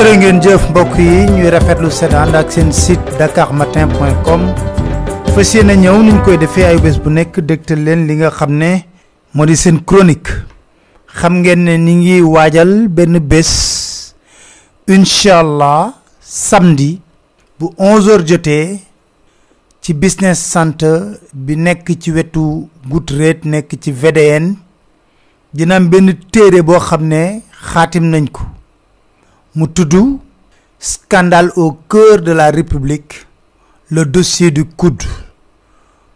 Jërë ngeen jëf mbokk yi ñuy rafetlu seen ànd ak seen site dakarmatin.com fas yéene ñëw niñ koy defee ay bés bu nekk dégtal leen li nga xam ne moo di seen chronique. xam ngeen ne ni ngi waajal benn bés incha allah samedi bu 11h jotee ci business center bi nekk ci wetu Goodreads nekk ci VDN dina benn téere boo xam ne xaatim nañ ko. Mu scandale au cœur de la république le dossier du coude.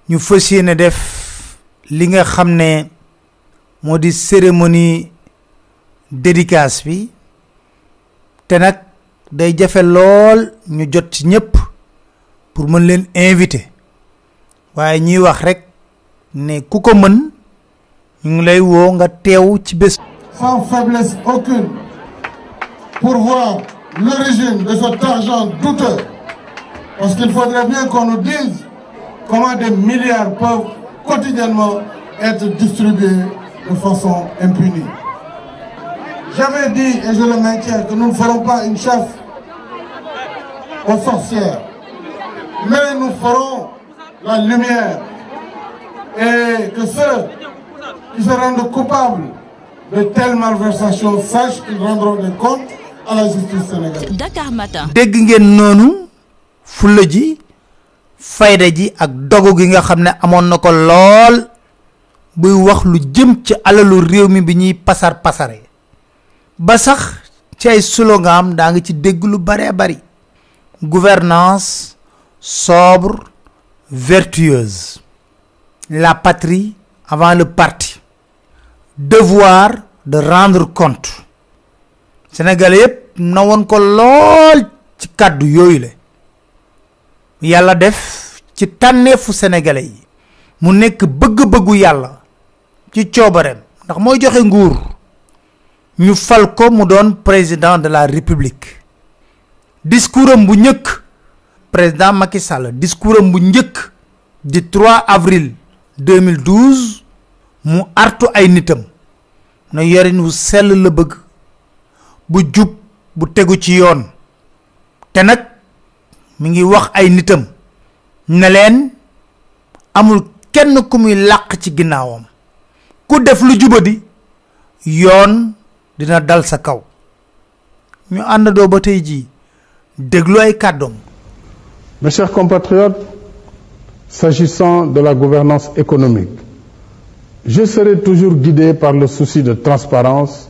Ñu fas yéene def li nga xam cérémonie dédicace bi. Te nag day jafe lool ñu jot ci ñëpp pour mën leen invité. Waaye ñuy wax rek ne ku ko mën ñu ngi lay woo nga ci sans faiblesse aucune pour voir l'origine de cet argent douteux. Parce qu'il faudrait bien qu'on nous dise comment des milliards peuvent quotidiennement être distribués de façon impunie. J'avais dit, et je le maintiens, que nous ne ferons pas une chasse aux sorcières, mais nous ferons la lumière et que ceux qui se rendent coupables de telles malversations sachent qu'ils rendront des comptes à la justice sénégalaise. Dakar Matin. dégg ngeen noonu fulla ji fayda ji ak dogu gi nga xam ne amoon na ko lool buy wax lu jëm ci alalu réew mi bi ñuy pasar pasare. Ba sax ci ay slogan daa nga ci dégg lu bare bari. Gouvernance sobre vertueuse. La patrie avant le parti. Devoir de rendre compte sénégalais yépp na woon ko lool ci kàddu yooyu la yàlla def ci tànneefu sénégalais yi mu nekk bëgg-bëggu yàlla ci coobareem. Ndax mooy joxe nguur. Ñu fal ko mu doon président de la république. Discours am bu njëkk président Macky Sall discours bu njëkk di 3 avril 2012 mu artu ay nitam. Na yorin wu sell la bëgg. Bu jub bu tegu ci yoon. Te nag mi ngi wax ay nitam ne leen amul kenn ku muy làq ci ginnaawam. Ku def lu yoon dina dal sa kaw. Ñu àndandoo ba tey déglu ay kàddoom. Mes chers compatriotes, s'agissant de la gouvernance économique, je serai toujours guidé par le souci de transparence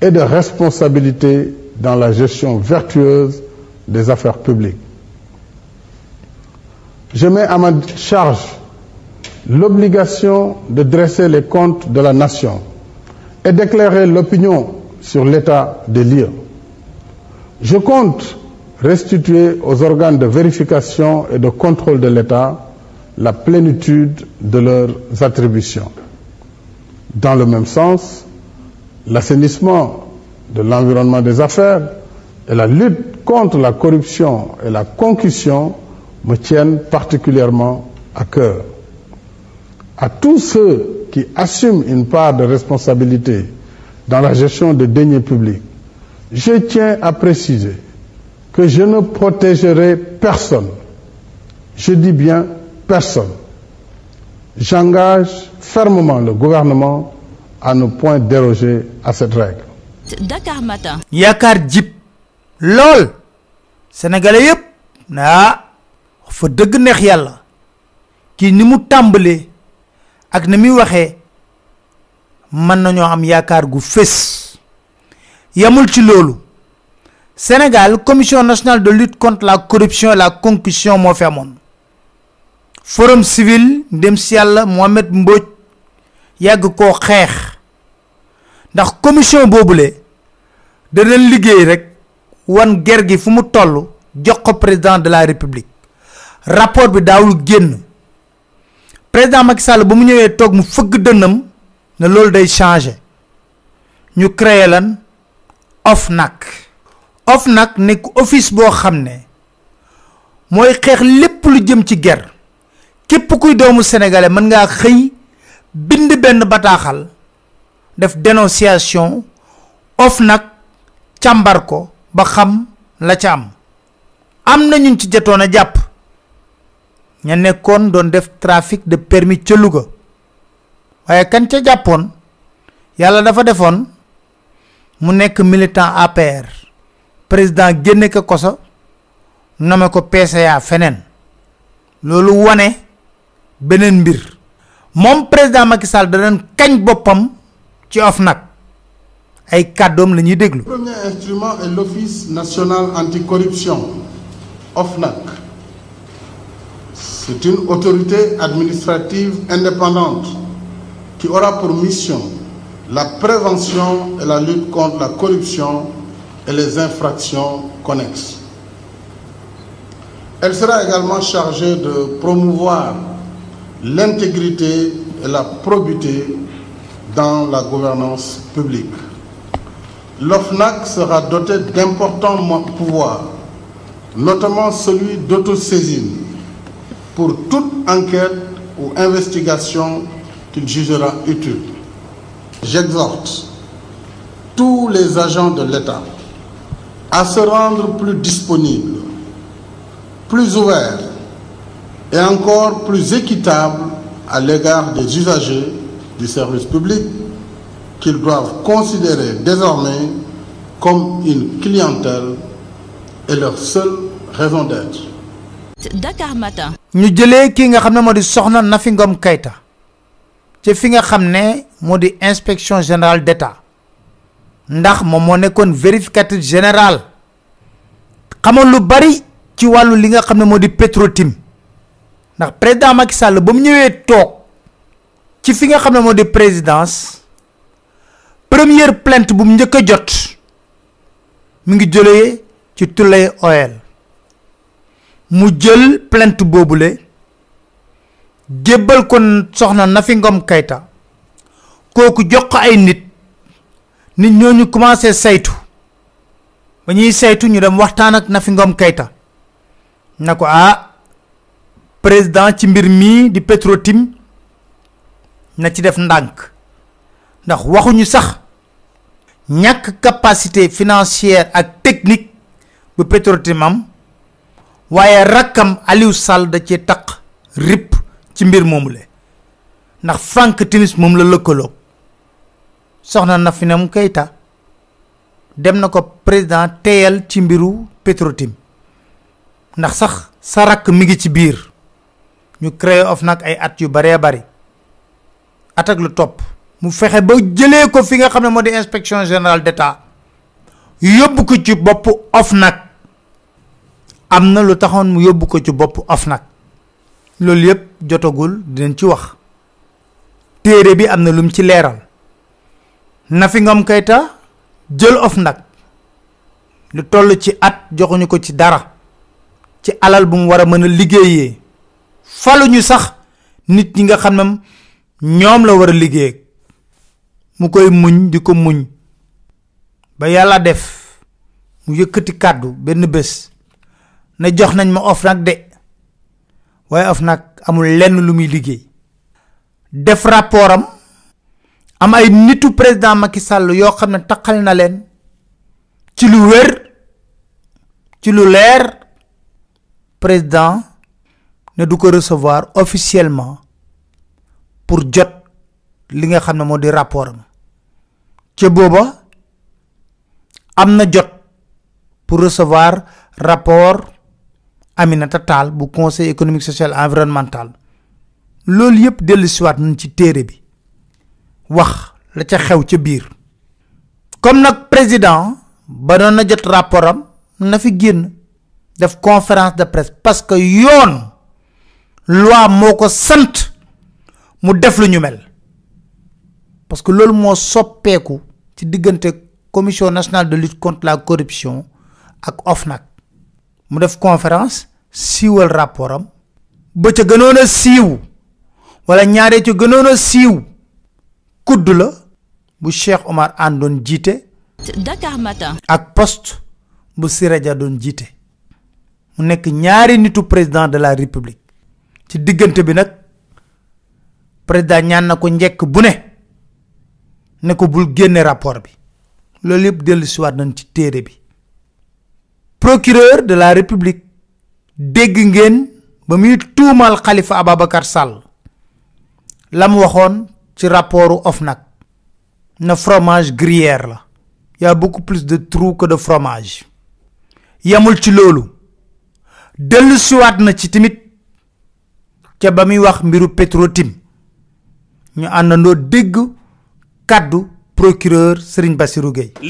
et de responsabilité dans la gestion vertueuse des affaires publiques. Je mets à ma charge l'obligation de dresser les comptes de la nation et d'éclairer l'opinion sur l'état des lieux. Je compte restituer aux organes de vérification et de contrôle de l'État la plénitude de leurs attributions. Dans le même sens, l'assainissement de l'environnement des affaires et la lutte contre la corruption et la concussion me tiennent particulièrement à cœur. À tous ceux qui assument une part de responsabilité dans la gestion des deniers publics, je tiens à préciser que je ne protégerai personne. Je dis bien personne. J'engage fermement le gouvernement à ne point déroger à cette règle. Dakar Matin. yaakaar jib lool. Sénégalais yépp naa fa dëgg neex yàlla. Kii ni mu tàmbalee ak ni muy waxee mën nañoo am yaakaar gu fés. Yamul ci loolu. Sénégal commission nationale de lutte contre la corruption et la concussion moo fi amoon. Forum civil ndem si yàlla Mohamed Mbodj yàgg koo xeex. ndax commission boobule danañ liggéey rek wan ger gi fu mu toll jox ko président de la république. rapport bi daawul génn. président Macky Sall ba mu ñëwee toog mu fëgg dënnam ne loolu day changer. ñu créé lan? OFNAC. OFNAC nekk office boo xam ne mooy xeex lépp lu jëm ci ger. képp kuy doomu sénégalais mën ngaa xëy bind benn bataaxal def dénonciation OFNAC càmbar ko ba xam la ca am. Am na ñu ci jotoon a jàpp. Ña nekkoon doon def trafic de permis ca Louga. Waaye kan ca jàppoon? Yàlla dafa defoon mu nekk militant APR président génne ko koso nome ko PCA feneen. Loolu wane beneen mbir moom président Macky Sall ci OFNAC ay premier instrument est l'Office national anticorruption, OFNAC. C'est une autorité administrative indépendante qui aura pour mission la prévention et la lutte contre la corruption et les infractions connexes. Elle sera également chargée de promouvoir l'intégrité et la probité dans la gouvernance publique. L'OFNAC sera doté d'importants pouvoirs, notamment celui d'autosaisine pour toute enquête ou investigation qu'il jugera utile. J'exhorte tous les agents de l'État à se rendre plus disponibles, plus ouverts et encore plus équitables à l'égard des usagers du service public qu'ils doivent considérer désormais comme une clientèle et leur seule raison d'être. Dakar Matin. ñu jëlee ki nga xam ne moo di soxna Nafi Ngom Keïta ci fi nga xam ne moo di inspection générale d'État ndax moom moo nekkoon vérificateur général xamoon lu bari ci wàllu li nga xam ne moo di Petrotim ndax président Macky Sall ba mu ñëwee toog ci fi nga xam ne moo di présidence première plainte bu mu njëkk a jot mu ngi jëlee ci Tulay Oil. Mu jël plainte boobule jébbal ko soxna Nafi Ngom Keïta. Kooku jox ay nit. Nit ñooñu commencé saytu. Ba ñuy saytu ñu dem waxtaan ak Nafi Ngom Keïta. Na ko ah président ci mbir mii di Petrotim na ci def ndànk. ndax waxuñu sax ñàkk capacité financière ak technique bu Petrotim am waaye rakkam Aliou Sall da cee taq rip ci mbir moomu le. ndax Frank Timis moom la lëkkaloo soxna Nafi Ngom Keïta dem na ko président teyal ci mbiru Petrotim ndax sax sa rakk mi ngi ci biir. Ñu créé OFNAC ay at yu baree bari. At ak lu topp. Mu fexe ba jëlee ko fi nga xam ne moo di inspection générale d'État. Yóbbu ko ci bopp OFNAC am na lu taxoon mu yóbbu ko ci bopp OFNAC loolu yëpp jotagul dinañ ci wax. Téere bi am na lum ci leeral. Nafi Ngom Keïta jël OFNAC lu toll ci at joxuñu ko ci dara. Ci alal bu mu war a mën a liggéeyee. Faluñu sax nit ñi nga xam ne ñoom la war a liggéey. Mu koy muñ di ko muñ. Ba yàlla def mu yëkkati kàddu benn bés ne jox nañ ma OFNAC de. Waaye OFNAC amul lenn lu muy liggéey. Def rapport am. Am ay nitu président Macky Sall yoo xam ne taqal na leen. Ci lu wér ci lu leer président ne du ko recevoir officiellement pour jot li nga xam ne rapport am. Am jot pour recevoir rapport Aminata Tall bu conseil économique social environnemental. Loolu yëpp dellu siwaat nañ ci téere bi wax la ca xew comme nag président ba doon na jot rapport am na fi génn def conférence de presse parce que yoon loi moo ko sant mu def lu ñu mel. parce que loolu moo soppeeku ci diggante commission nationale de lutte contre la corruption ak OFNAC. mu def conférence siiwal rapport am. ba ca gënoon a siiw wala ñaaree ca gënoon a siiw kudd la bu Cheikh Omar Anne doon jiite. Dakar Matin. ak poste bu Siraja doon jiite. mu nekk ñaari nitu président de la république ci diggante bi nag président ñaan na ko njekk bu ne ne ko bul génne rapport bi. Loolu yëpp dellu siwaat nañ ci téere bi. Procureur de la république dégg ngeen ba muy tuumal Khalifa Ababacar Sall. La mu waxoon ci rapportu OFNAC na fromage gruyère la. Y a beaucoup plus de trous que de fromage. Yamul ci loolu. Dellu siwaat na ci tamit ca ba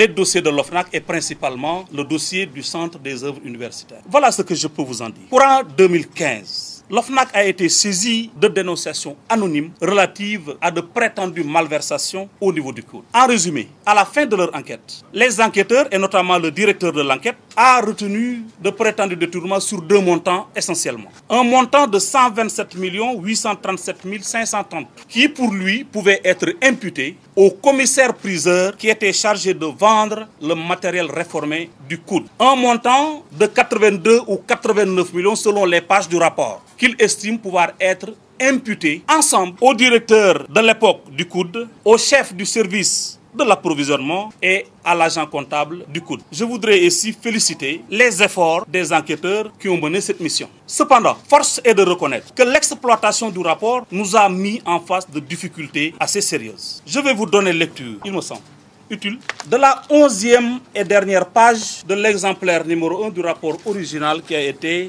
dossiers de l'OFNAC et principalement le dossier du Centre des œuvres universitaires. Voilà ce que je peux vous en dire. Courant 2015, l'OFNAC a été saisi de dénonciations anonymes relatives à de prétendues malversations au niveau du code. En résumé, à la fin de leur enquête, les enquêteurs et notamment le directeur de l'enquête a retenu de prétendus détournements sur deux montants essentiellement. Un montant de 127 837 530 qui pour lui pouvait être imputé au commissaire priseur qui était chargé de vendre le matériel réformé du COUD. Un montant de 82 ou 89 millions selon les pages du rapport qu'il estime pouvoir être imputé ensemble au directeur de l'époque du COUD, au chef du service de l'approvisionnement et à l'agent comptable du COUD. Je voudrais ici féliciter les efforts des enquêteurs qui ont mené cette mission. Cependant, force est de reconnaître que l'exploitation du rapport nous a mis en face de difficultés assez sérieuses. Je vais vous donner lecture, il me semble utile, de la onzième et dernière page de l'exemplaire numéro 1 du rapport original qui a été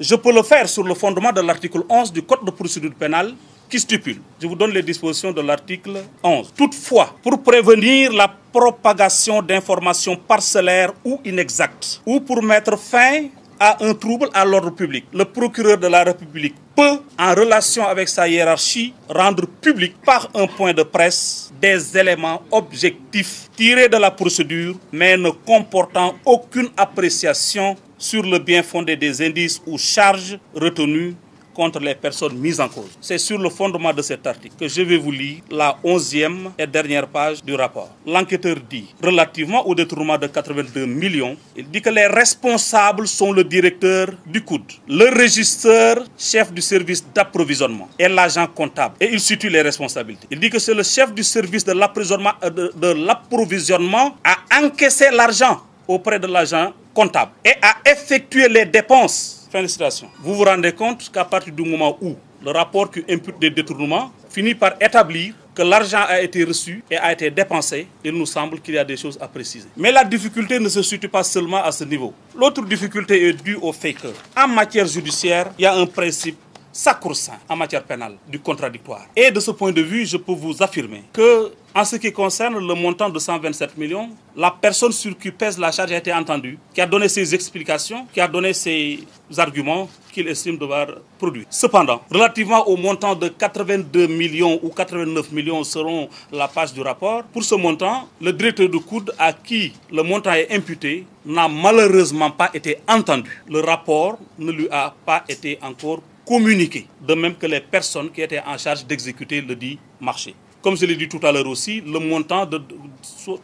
Je peux le faire sur le fondement de l'article 11 du Code de procédure pénale qui stipule, je vous donne les dispositions de l'article 11. Toutefois, pour prévenir la propagation d'informations parcellaires ou inexactes, ou pour mettre fin à un trouble à l'ordre public, le procureur de la République peut, en relation avec sa hiérarchie, rendre public par un point de presse des éléments objectifs tirés de la procédure, mais ne comportant aucune appréciation sur le bien fondé des indices ou charges retenus contre les personnes mises en cause. C'est sur le fondement de cet article que je vais vous lire la onzième et dernière page du rapport. L'enquêteur dit, relativement au détournement de 82 millions, il dit que les responsables sont le directeur du COUD, le régisseur chef du service d'approvisionnement et l'agent comptable. Et il situe les responsabilités. Il dit que c'est le chef du service de l'approvisionnement à encaisser l'argent auprès de l'agent comptable et à effectuer les dépenses Fin de citation. Vous vous rendez compte qu'à partir du moment où le rapport qui impute des détournements finit par établir que l'argent a été reçu et a été dépensé, il nous semble qu'il y a des choses à préciser. Mais la difficulté ne se situe pas seulement à ce niveau. L'autre difficulté est due au fait que, en matière judiciaire, il y a un principe sacro-saint en matière pénale du contradictoire. Et de ce point de vue, je peux vous affirmer que, en ce qui concerne le montant de 127 millions, la personne sur qui pèse la charge a été entendue, qui a donné ses explications, qui a donné ses arguments qu'il estime devoir produire. Cependant, relativement au montant de 82 millions ou 89 millions selon la page du rapport, pour ce montant, le directeur de coude à qui le montant est imputé n'a malheureusement pas été entendu. Le rapport ne lui a pas été encore communiqué, de même que les personnes qui étaient en charge d'exécuter le dit marché. Comme je l'ai dit tout à l'heure aussi, le montant de,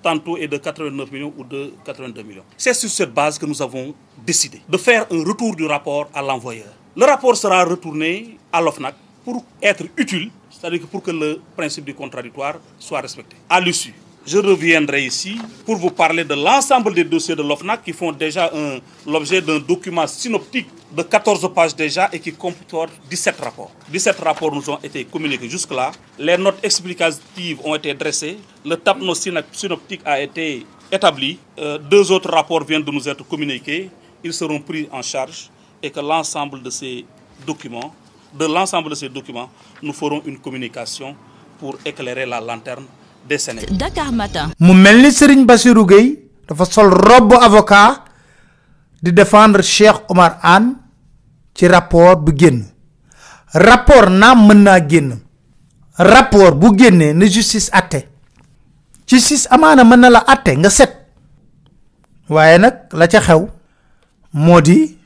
tantôt est de 89 millions ou de 82 millions. C'est sur cette base que nous avons décidé de faire un retour du rapport à l'envoyeur. Le rapport sera retourné à l'OFNAC pour être utile, c'est-à-dire pour que le principe du contradictoire soit respecté. À l'issue, je reviendrai ici pour vous parler de l'ensemble des dossiers de l'OFNAC qui font déjà l'objet d'un document synoptique de 14 pages déjà et qui comporte 17 rapports. 17 rapports nous ont été communiqués jusque-là. Les notes explicatives ont été dressées. Le tableau synoptique a été établi. Euh, deux autres rapports viennent de nous être communiqués. Ils seront pris en charge et que l'ensemble de ces documents, de l'ensemble de ces documents, nous ferons une communication pour éclairer la lanterne des Sénégalais. Dakar Matin. mu mel ni Serigne Bassirou Gueye dafa sol robe avocat di défendre Cheikh Omar Anne ci rapport bu génn. Rapport naam mën naa génn. Rapport bu génnee na justice atte. Ci sis amaana mën na la atte nga set. Waaye nag la ca xew moo di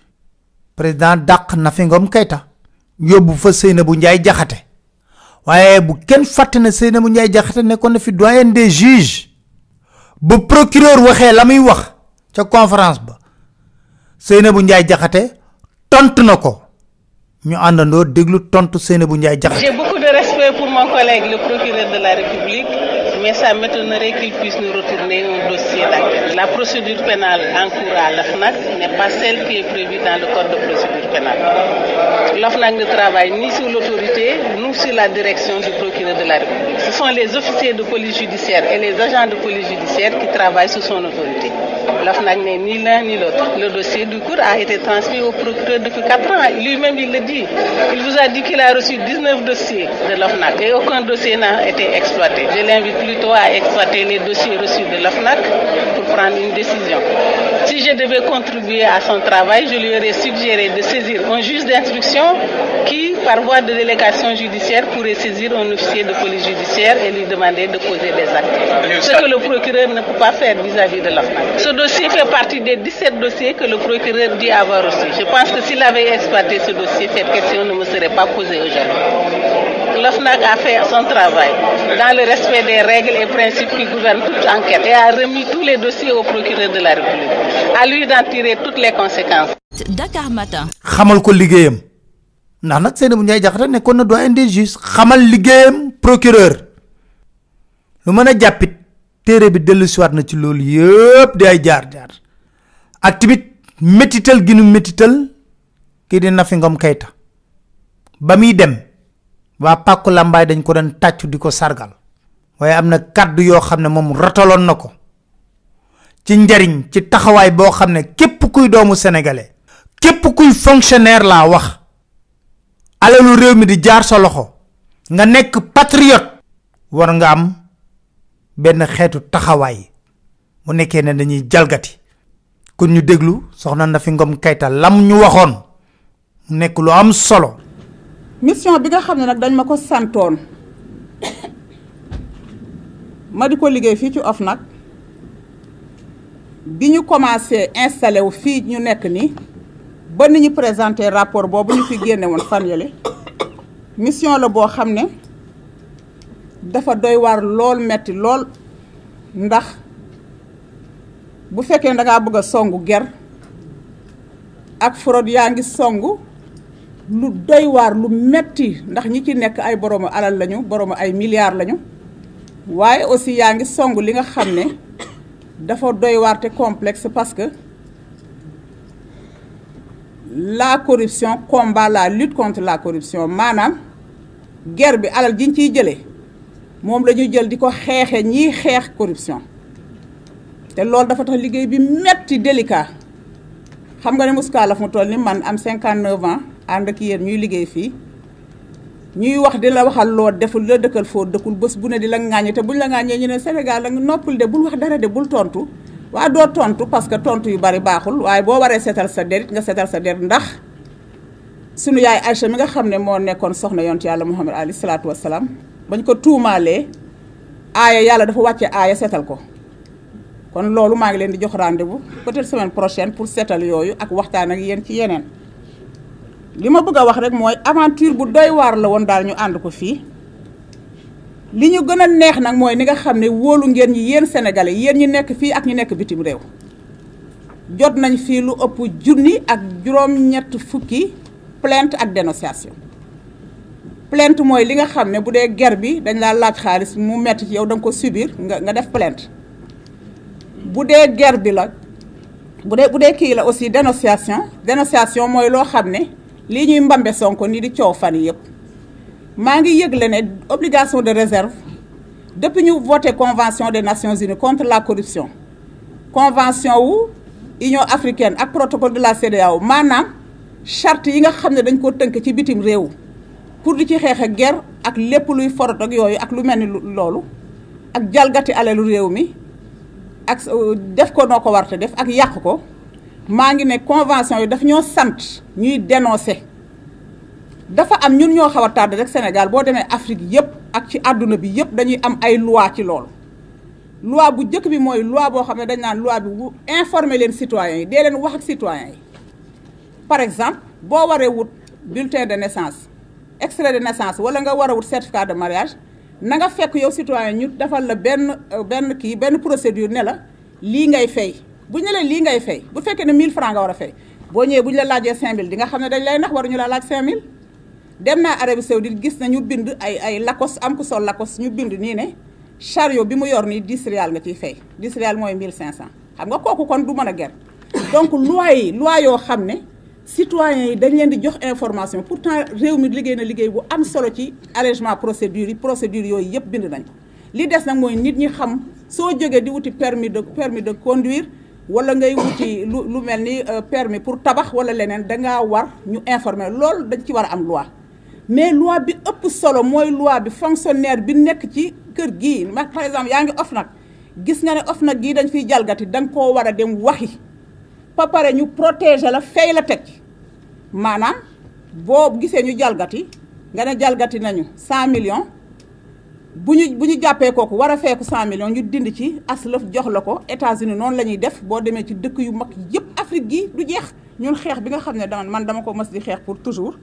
président dàq Nafi Ngom Keïta. Yóbbu fa Seynabou Ndiaye Jaxate waaye bu kenn fàtte Jaxate nekkoon na fi doyen des juges ba procureur waxee la muy wax ca conférence ba na ko ñu àndandoo déglu J'ai beaucoup de respect pour mon collègue, le procureur de la République, mais ça m'étonnerait qu'il puisse nous retourner un dossier d'enquête. La procédure pénale en cours à l'OFNAC n'est pas celle qui est prévue dans le code de procédure pénale. L'OFNAC ne travaille ni sous l'autorité, ni sous la direction du procureur de la République. Ce sont les officiers de police judiciaire et les agents de police judiciaire qui travaillent sous son autorité. L'OFNAC n'est ni l'un ni l'autre. Le dossier du cours a été transmis au procureur depuis 4 ans. Lui-même, il le dit. Il vous a dit qu'il a reçu 19 dossiers de l'OFNAC et aucun dossier n'a été exploité. Je l'invite plutôt à exploiter les dossiers reçus de l'OFNAC pour prendre une décision. Si je devais contribuer à son travail, je lui aurais suggéré de saisir un juge d'instruction qui, par voie de délégation judiciaire, pourrait saisir un officier de police judiciaire et lui demander de poser des actes. Ce que le procureur ne peut pas faire vis-à-vis de l'OFNAC. Ce dossier fait partie des 17 dossiers que le procureur dit avoir reçus. Je pense que s'il avait exploité ce dossier, cette question ne me serait pas posée aujourd'hui. L'OFNAC a fait son travail dans le respect des règles et principes qui gouvernent toute enquête et a remis tous les dossiers au procureur de la République. À lui d'en tirer toutes les conséquences. Dakar Matin. xamal ko liggéeyam ndax nag Seynabou Ndiaye Jaxate nekkoon na doyen des juges xamal liggéeyam procureur lu mën a jàppit téere bi dellu siwaat na ci loolu yëpp di ay jaar jaar ak tamit métital gi nu métital kii di Nafi Ngom Keïta ba muy dem waa pàkku làmbaay dañ ko doon tàccu di ko sargal. Waaye am na kàddu yoo xam ne moom rataloon na ko. Ci njariñ ci taxawaay boo xam ne képp kuy doomu sénégalais képp kuy fonctionnaire laa wax alalu réew mi di jaar sa loxo nga nekk patriote war nga am benn xeetu taxawaay. Mu nekkee ne dañuy jalgati. Kon ñu déglu soxna Nafi Ngom Keïta lam ñu waxoon. Nekk lu am solo. Mission bi nga xam ne nag dañ ma ko santoon ma di ko liggéey fii ci OFNAC bi ñu commencé installé wu fii ñu nekk nii ba ni ñu présenté rapport boobu ñu fi génne woon fan yële mission la boo xam ne dafa doy waar lool metti lool ndax bu fekkee ne dangaa bëgg a songu ger ak fraude yaa ngi songu lu doy waar lu metti ndax ñi ci nekk ay boroomu alal lañu boroomu ay milliards lañu. Waaye aussi yaa ngi songu li nga xam ne dafa doy waar complexe parce que la corruption combat la lutte contre la corruption. Maanaam guerre bi alal jiñ ciy jëlee moom la ñu jël di ko xeexe ñiy xeex corruption. Te loolu dafa tax liggéey bi metti délicat. Xam nga ne Mouska la fu mu toll ni man am 59 ans ànd ak yéen ñuy liggéey fii. ñuy wax di la waxal loo deful la dëkkal foo dëkkul bés bu ne di la ŋàññi te buñ la ŋàññee ñu ne Sénégal la noppul de bul wax dara de bul tontu. waa doo tontu parce que tontu yu bari baaxul waaye boo waree seetal sa der it nga seetal sa der ndax sunu yaay Aïcha mi nga xam ne moo nekkoon soxna yonent yàlla Muhammad alayhi salaatu wassalaam bañ ko tuumaalee aaya yàlla dafa wàcce aaya seetal ko. kon loolu maa ngi leen di jox rendez-vous peut-être semaine prochaine pour seetal yooyu ak waxtaan ak yéen ci yeneen. Li ma bëgg a wax rek mooy aventure bu doy waar la woon daal ñu ànd ko fii. li ñu gën a neex nag mooy ni nga xam ne wóolu ngeen ñi yéen sénégalais yéen ñi nekk fii ak ñi nekk bitim réew. jot nañ fii lu ëpp junni ak juróom-ñett fukki plainte ak dénonciation. plainte mooy li nga xam ne bu dee ger bi dañ laa laaj xaalis mu metti ci yow da ko subir nga nga def plainte. bu dee ger bi la bu dee bu dee kii la aussi dénonciation. dénonciation mooy loo xam ne lii ñuy mbambe sonko ni di coow fan yëpp. Maa ngi yëgle ne obligation de réserve depuis ñu voté convention des nations unies contre la corruption convention wu union africaine ak protocole de la CEDEAO maanaam charte yi nga xam ne dañ ko tënk ci bitim réew pour di ci xeex ak guerre ak lépp luy forot ak yooyu ak lu mel ni loolu ak jalgati alalu réew mi ak def ko noo ko warte def ak yàq ko maa ne convention yi daf ñoo sant ñuy dénoncer. dafa am ñun ñoo xaw a tardé rek Sénégal boo demee Afrique yëpp ak ci àdduna bi yëpp dañuy am ay loi ci loolu. loi bu njëkk bi mooy loi boo xam ne dañ loi bi bu informer leen citoyens yi dee leen wax citoyens par exemple boo waree wut bulletin de naissance extrait de naissance wala nga war a wut de mariage na nga fekk yow citoyen ñu defal la benn benn kii benn procédure ne la bu ñu la lii ngay fay bu fekkee ne 1000 francs nga war a fay boo ñëwee bu ñu la laajee 5000 di nga xam ne dañ lay nax waruñu la laaj 5000 dem naa Arabie Saoudite gis na ñu bind ay ay lakos am ku ne chariot bi mu yor nii 10 rial nga ciy fay 10 rial mooy 1500 xam nga kooku kon du donc loi loi yoo xam ne citoyens yi dañ leen di information pourtant réew mi liggéey na liggéey bu am solo ci allègement procédure yi procédure yooyu yëpp permis de permis de conduire wala ngay wuti lu lu mel ni permis pour tabax wala war ñu informer. Loolu dañ ci war a mais loi bi ëpp solo mooy loi bi fonctionnaire bi nekk ci kër gii par exemple yaa ngi OFNAC. Gis nga ne OFNAC gii dañ fiy jalgati da nga koo war a dem waxi. Ba pare ñu protéger la fay la teg maanaam boo gisee ñu jalgati nga ne jalgati nañu 100 millions bu ñu bu ñu jàppee kooku war a feeku 100 millions ñu dind ci aslëf jox la ko. États-Unis noonu la ñuy def boo demee ci dëkk yu mag yëpp Afrique gi du jeex. Ñun xeex bi nga xam ne dama man dama ko mës di xeex pour toujours.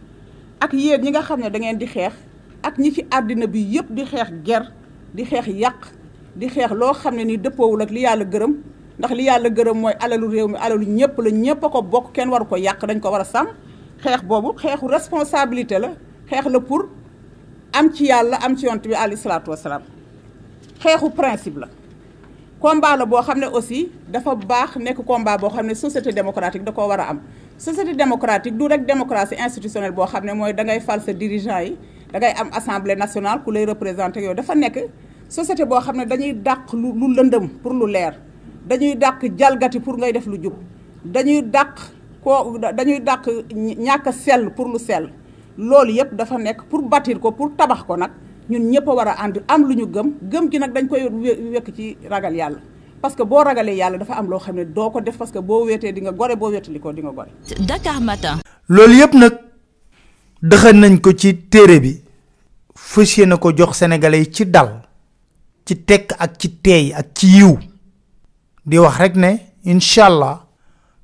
Ak yéen ñi nga xam ne da ngeen di xeex. Ak ñi ci àddina bi yëpp di xeex ger di xeex yàq di xeex loo xam ne ni dëppoowul ak li yàlla gërëm. Ndax li yàlla gërëm mooy alalu réew mi alalu ñëpp la ñëpp a ko bokk kenn waru ko yàq dañ ko war a sàmm. Xeex boobu xeexu responsabilité la. Xeex la pour am ci yàlla am ci yonent bi alayhi principe la. Combat la boo xam aussi dafa baax combat boo xam société démocratique da koo war am. Société démocratique du rek démocratie institutionnelle boo xam ne mooy da ngay fal sa dirigeant yi da ngay am assemblée nationale ku lay représenté yooyu dafa société boo xam dañuy lu pour lu leer. Dañuy dàq jalgati pour ngay def lu dañuy dañuy pour lu loolu yëpp dafa nekk pour bâtir ko pour tabax ko nag ñun ñëpp a war a ànd am lu ñu gëm. Gëm gi nag dañ koy wekk ci ragal yàlla. Parce que boo ragalee yàlla dafa am loo xam ne doo ko def parce que boo weetee di nga gore boo weetali ko di nga gore. Dakar Matin. loolu yëpp nag dëxën nañ ko ci téere bi. Fas yéene ko jox sénégalais yi ci dal ci tekk ak ci teey ak ci yiw. Di wax rek ne incha allah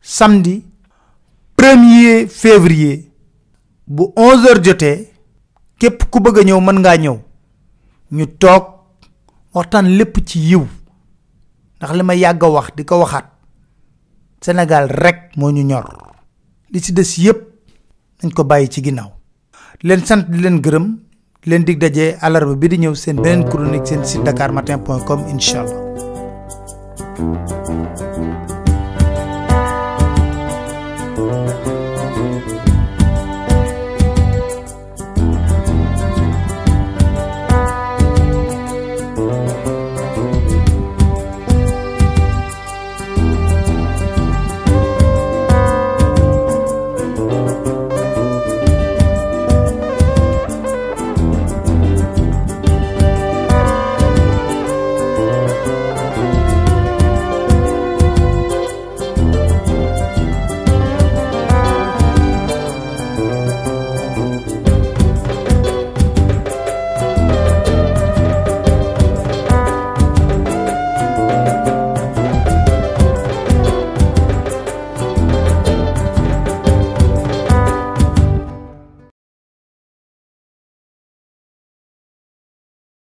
samedi premier février bu 11h jotee képp ku bëgg ñëw mën ngaa ñëw. Ñu toog waxtaan lépp ci yiw. Ndax li ma yàgg wax di ko waxaat Sénégal rek moo ñu ñor. Li ci des yépp nañ ko bàyyi ci ginnaaw. Leen sant di leen gërëm leen dig daje àllarba bi di ñëw seen beneen chronique seen site dakarmatin.com incha allah